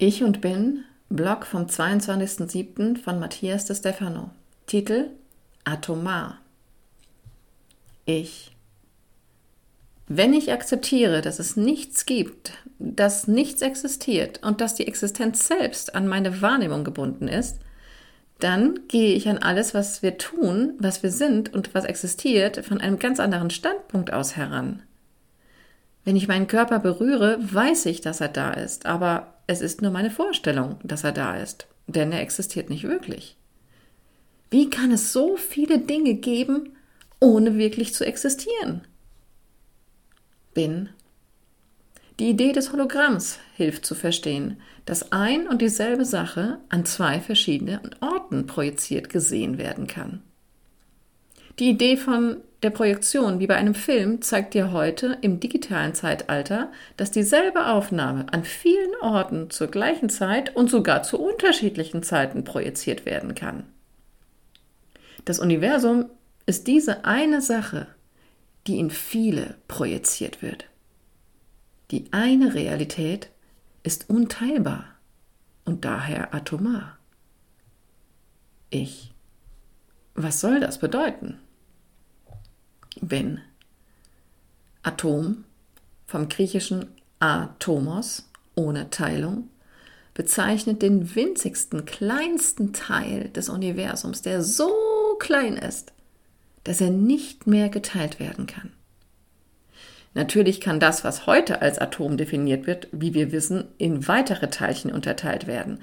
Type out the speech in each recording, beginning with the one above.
Ich und Bin, Blog vom 22.07. von Matthias de Stefano. Titel Atomar. Ich. Wenn ich akzeptiere, dass es nichts gibt, dass nichts existiert und dass die Existenz selbst an meine Wahrnehmung gebunden ist, dann gehe ich an alles, was wir tun, was wir sind und was existiert, von einem ganz anderen Standpunkt aus heran. Wenn ich meinen Körper berühre, weiß ich, dass er da ist, aber es ist nur meine Vorstellung, dass er da ist, denn er existiert nicht wirklich. Wie kann es so viele Dinge geben, ohne wirklich zu existieren? Bin. Die Idee des Hologramms hilft zu verstehen, dass ein und dieselbe Sache an zwei verschiedenen Orten projiziert gesehen werden kann. Die Idee von der Projektion wie bei einem Film zeigt dir heute im digitalen Zeitalter, dass dieselbe Aufnahme an vielen Orten zur gleichen Zeit und sogar zu unterschiedlichen Zeiten projiziert werden kann. Das Universum ist diese eine Sache, die in viele projiziert wird. Die eine Realität ist unteilbar und daher atomar. Ich. Was soll das bedeuten? Wenn Atom vom griechischen Atomos ohne Teilung bezeichnet den winzigsten, kleinsten Teil des Universums, der so klein ist, dass er nicht mehr geteilt werden kann. Natürlich kann das, was heute als Atom definiert wird, wie wir wissen, in weitere Teilchen unterteilt werden.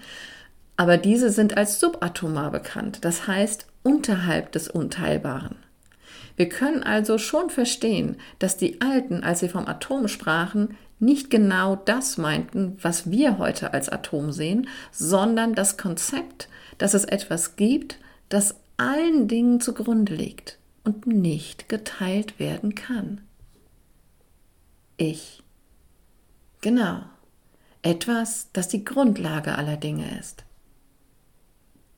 Aber diese sind als subatomar bekannt, das heißt unterhalb des Unteilbaren. Wir können also schon verstehen, dass die Alten, als sie vom Atom sprachen, nicht genau das meinten, was wir heute als Atom sehen, sondern das Konzept, dass es etwas gibt, das allen Dingen zugrunde liegt und nicht geteilt werden kann. Ich. Genau. Etwas, das die Grundlage aller Dinge ist.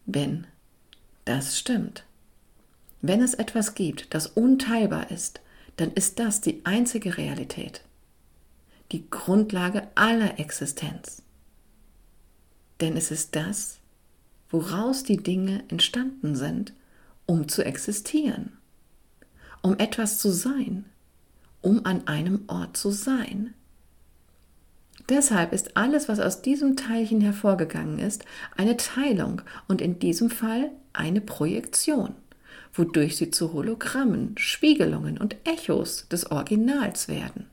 Bin. Das stimmt. Wenn es etwas gibt, das unteilbar ist, dann ist das die einzige Realität, die Grundlage aller Existenz. Denn es ist das, woraus die Dinge entstanden sind, um zu existieren, um etwas zu sein, um an einem Ort zu sein. Deshalb ist alles, was aus diesem Teilchen hervorgegangen ist, eine Teilung und in diesem Fall eine Projektion wodurch sie zu Hologrammen, Spiegelungen und Echos des Originals werden.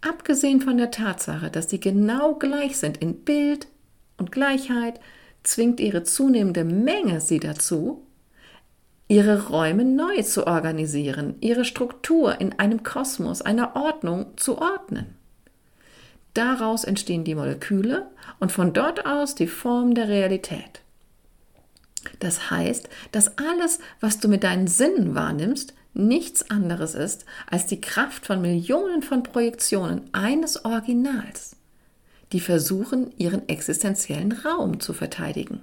Abgesehen von der Tatsache, dass sie genau gleich sind in Bild und Gleichheit, zwingt ihre zunehmende Menge sie dazu, ihre Räume neu zu organisieren, ihre Struktur in einem Kosmos, einer Ordnung zu ordnen. Daraus entstehen die Moleküle und von dort aus die Form der Realität. Das heißt, dass alles, was du mit deinen Sinnen wahrnimmst, nichts anderes ist als die Kraft von Millionen von Projektionen eines Originals, die versuchen, ihren existenziellen Raum zu verteidigen.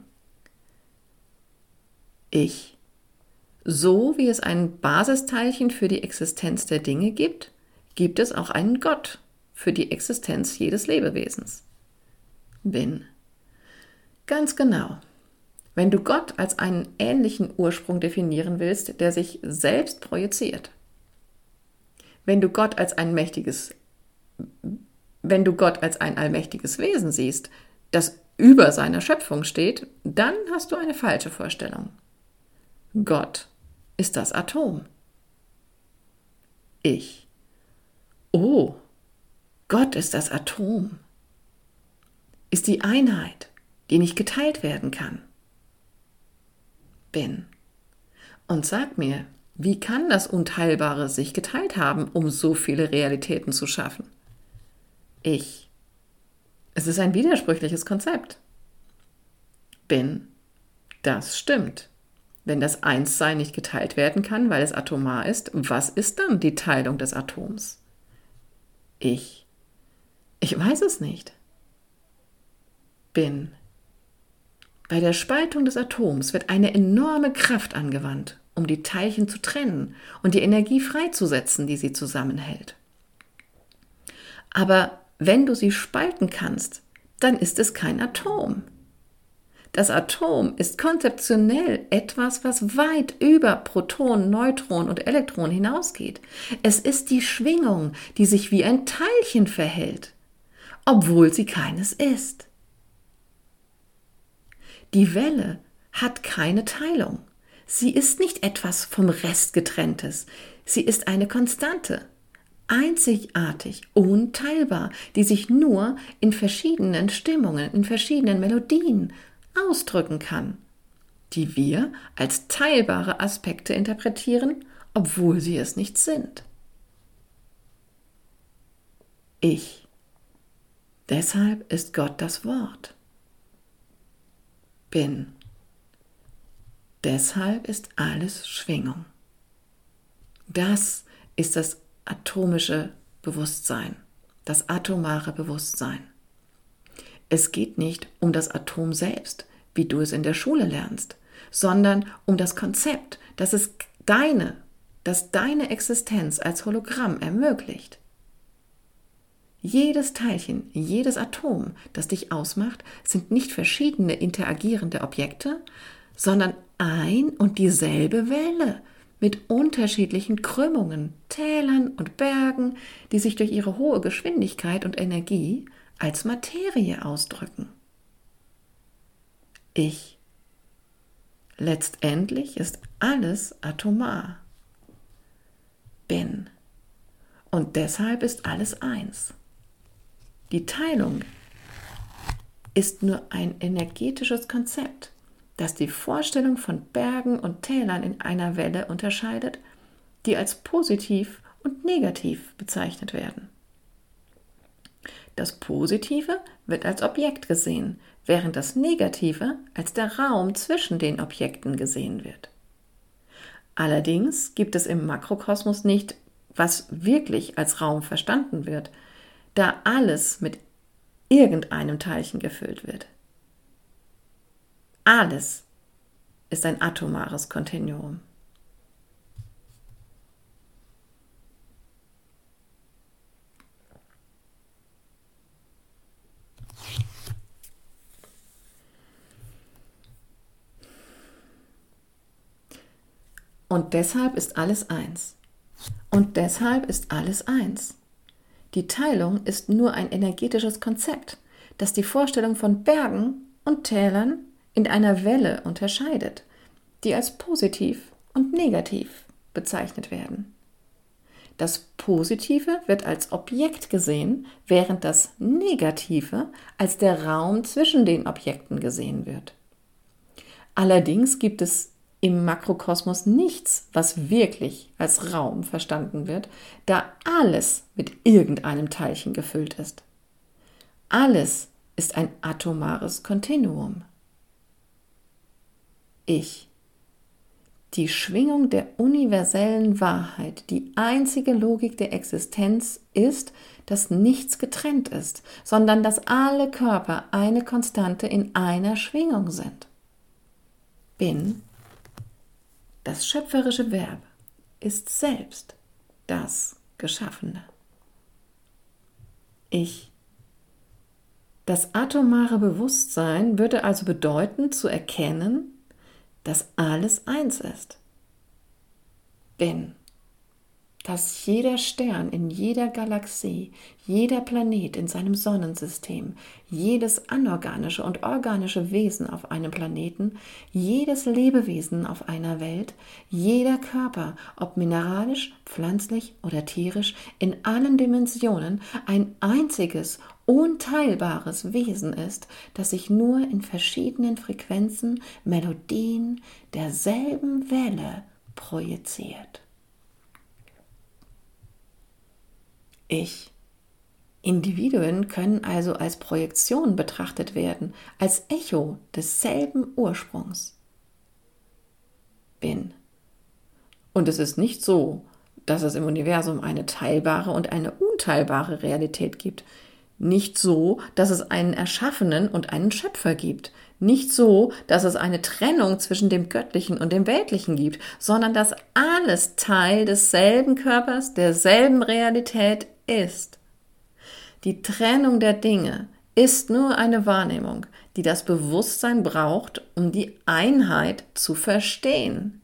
Ich. So wie es ein Basisteilchen für die Existenz der Dinge gibt, gibt es auch einen Gott für die Existenz jedes Lebewesens. Bin. Ganz genau. Wenn du Gott als einen ähnlichen Ursprung definieren willst, der sich selbst projiziert. Wenn du Gott als ein mächtiges, wenn du Gott als ein allmächtiges Wesen siehst, das über seiner Schöpfung steht, dann hast du eine falsche Vorstellung. Gott ist das Atom. Ich. Oh, Gott ist das Atom. Ist die Einheit, die nicht geteilt werden kann bin. Und sag mir, wie kann das Unteilbare sich geteilt haben, um so viele Realitäten zu schaffen? Ich. Es ist ein widersprüchliches Konzept. Bin. Das stimmt. Wenn das Einssein nicht geteilt werden kann, weil es atomar ist, was ist dann die Teilung des Atoms? Ich. Ich weiß es nicht. Bin. Bei der Spaltung des Atoms wird eine enorme Kraft angewandt, um die Teilchen zu trennen und die Energie freizusetzen, die sie zusammenhält. Aber wenn du sie spalten kannst, dann ist es kein Atom. Das Atom ist konzeptionell etwas, was weit über Proton, Neutron und Elektron hinausgeht. Es ist die Schwingung, die sich wie ein Teilchen verhält, obwohl sie keines ist. Die Welle hat keine Teilung. Sie ist nicht etwas vom Rest getrenntes. Sie ist eine Konstante, einzigartig, unteilbar, die sich nur in verschiedenen Stimmungen, in verschiedenen Melodien ausdrücken kann, die wir als teilbare Aspekte interpretieren, obwohl sie es nicht sind. Ich. Deshalb ist Gott das Wort. Bin. Deshalb ist alles Schwingung. Das ist das atomische Bewusstsein, das atomare Bewusstsein. Es geht nicht um das Atom selbst, wie du es in der Schule lernst, sondern um das Konzept, dass es deine, dass deine Existenz als Hologramm ermöglicht. Jedes Teilchen, jedes Atom, das dich ausmacht, sind nicht verschiedene interagierende Objekte, sondern ein und dieselbe Welle mit unterschiedlichen Krümmungen, Tälern und Bergen, die sich durch ihre hohe Geschwindigkeit und Energie als Materie ausdrücken. Ich. Letztendlich ist alles atomar. Bin. Und deshalb ist alles eins. Die Teilung ist nur ein energetisches Konzept, das die Vorstellung von Bergen und Tälern in einer Welle unterscheidet, die als positiv und negativ bezeichnet werden. Das Positive wird als Objekt gesehen, während das Negative als der Raum zwischen den Objekten gesehen wird. Allerdings gibt es im Makrokosmos nicht, was wirklich als Raum verstanden wird, da alles mit irgendeinem Teilchen gefüllt wird. Alles ist ein atomares Kontinuum. Und deshalb ist alles eins. Und deshalb ist alles eins. Die Teilung ist nur ein energetisches Konzept, das die Vorstellung von Bergen und Tälern in einer Welle unterscheidet, die als positiv und negativ bezeichnet werden. Das Positive wird als Objekt gesehen, während das Negative als der Raum zwischen den Objekten gesehen wird. Allerdings gibt es im Makrokosmos nichts, was wirklich als Raum verstanden wird, da alles mit irgendeinem Teilchen gefüllt ist. Alles ist ein atomares Kontinuum. Ich. Die Schwingung der universellen Wahrheit, die einzige Logik der Existenz ist, dass nichts getrennt ist, sondern dass alle Körper eine Konstante in einer Schwingung sind. Bin das schöpferische Verb ist selbst das Geschaffene. Ich. Das atomare Bewusstsein würde also bedeuten, zu erkennen, dass alles eins ist. Bin dass jeder Stern in jeder Galaxie, jeder Planet in seinem Sonnensystem, jedes anorganische und organische Wesen auf einem Planeten, jedes Lebewesen auf einer Welt, jeder Körper, ob mineralisch, pflanzlich oder tierisch, in allen Dimensionen ein einziges, unteilbares Wesen ist, das sich nur in verschiedenen Frequenzen, Melodien derselben Welle projiziert. Ich. Individuen können also als Projektion betrachtet werden, als Echo desselben Ursprungs. Bin. Und es ist nicht so, dass es im Universum eine teilbare und eine unteilbare Realität gibt. Nicht so, dass es einen Erschaffenen und einen Schöpfer gibt. Nicht so, dass es eine Trennung zwischen dem Göttlichen und dem Weltlichen gibt, sondern dass alles Teil desselben Körpers, derselben Realität ist. Die Trennung der Dinge ist nur eine Wahrnehmung, die das Bewusstsein braucht, um die Einheit zu verstehen.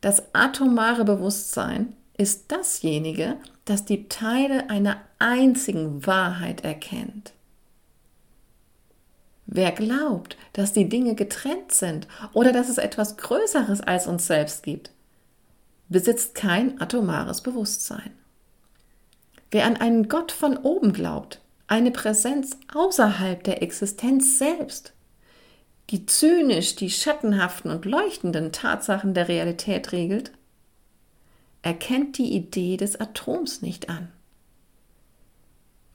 Das atomare Bewusstsein ist dasjenige, das die Teile einer einzigen Wahrheit erkennt. Wer glaubt, dass die Dinge getrennt sind oder dass es etwas Größeres als uns selbst gibt, besitzt kein atomares Bewusstsein. Wer an einen Gott von oben glaubt, eine Präsenz außerhalb der Existenz selbst, die zynisch die schattenhaften und leuchtenden Tatsachen der Realität regelt, erkennt die Idee des Atoms nicht an.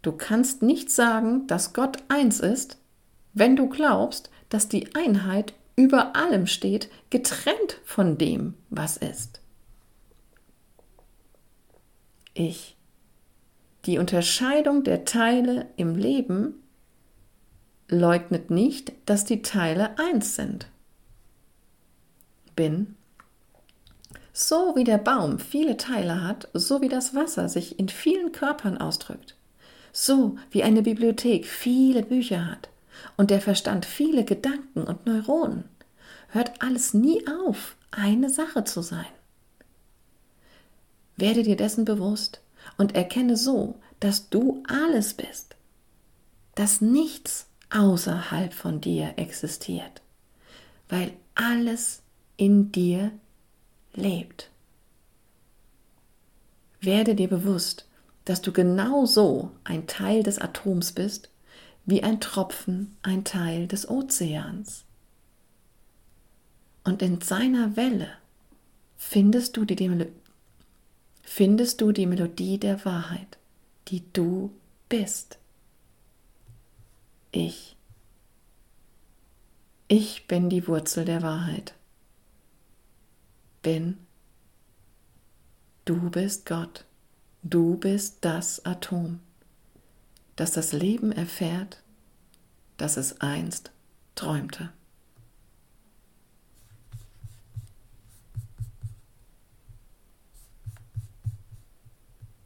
Du kannst nicht sagen, dass Gott eins ist, wenn du glaubst, dass die Einheit über allem steht, getrennt von dem, was ist. Ich die Unterscheidung der Teile im Leben leugnet nicht, dass die Teile eins sind. Bin. So wie der Baum viele Teile hat, so wie das Wasser sich in vielen Körpern ausdrückt, so wie eine Bibliothek viele Bücher hat und der Verstand viele Gedanken und Neuronen, hört alles nie auf, eine Sache zu sein. Werde dir dessen bewusst, und erkenne so, dass du alles bist, dass nichts außerhalb von dir existiert, weil alles in dir lebt. Werde dir bewusst, dass du genauso ein Teil des Atoms bist, wie ein Tropfen ein Teil des Ozeans. Und in seiner Welle findest du die findest du die Melodie der Wahrheit, die du bist. Ich. Ich bin die Wurzel der Wahrheit. Bin. Du bist Gott. Du bist das Atom, das das Leben erfährt, das es einst träumte.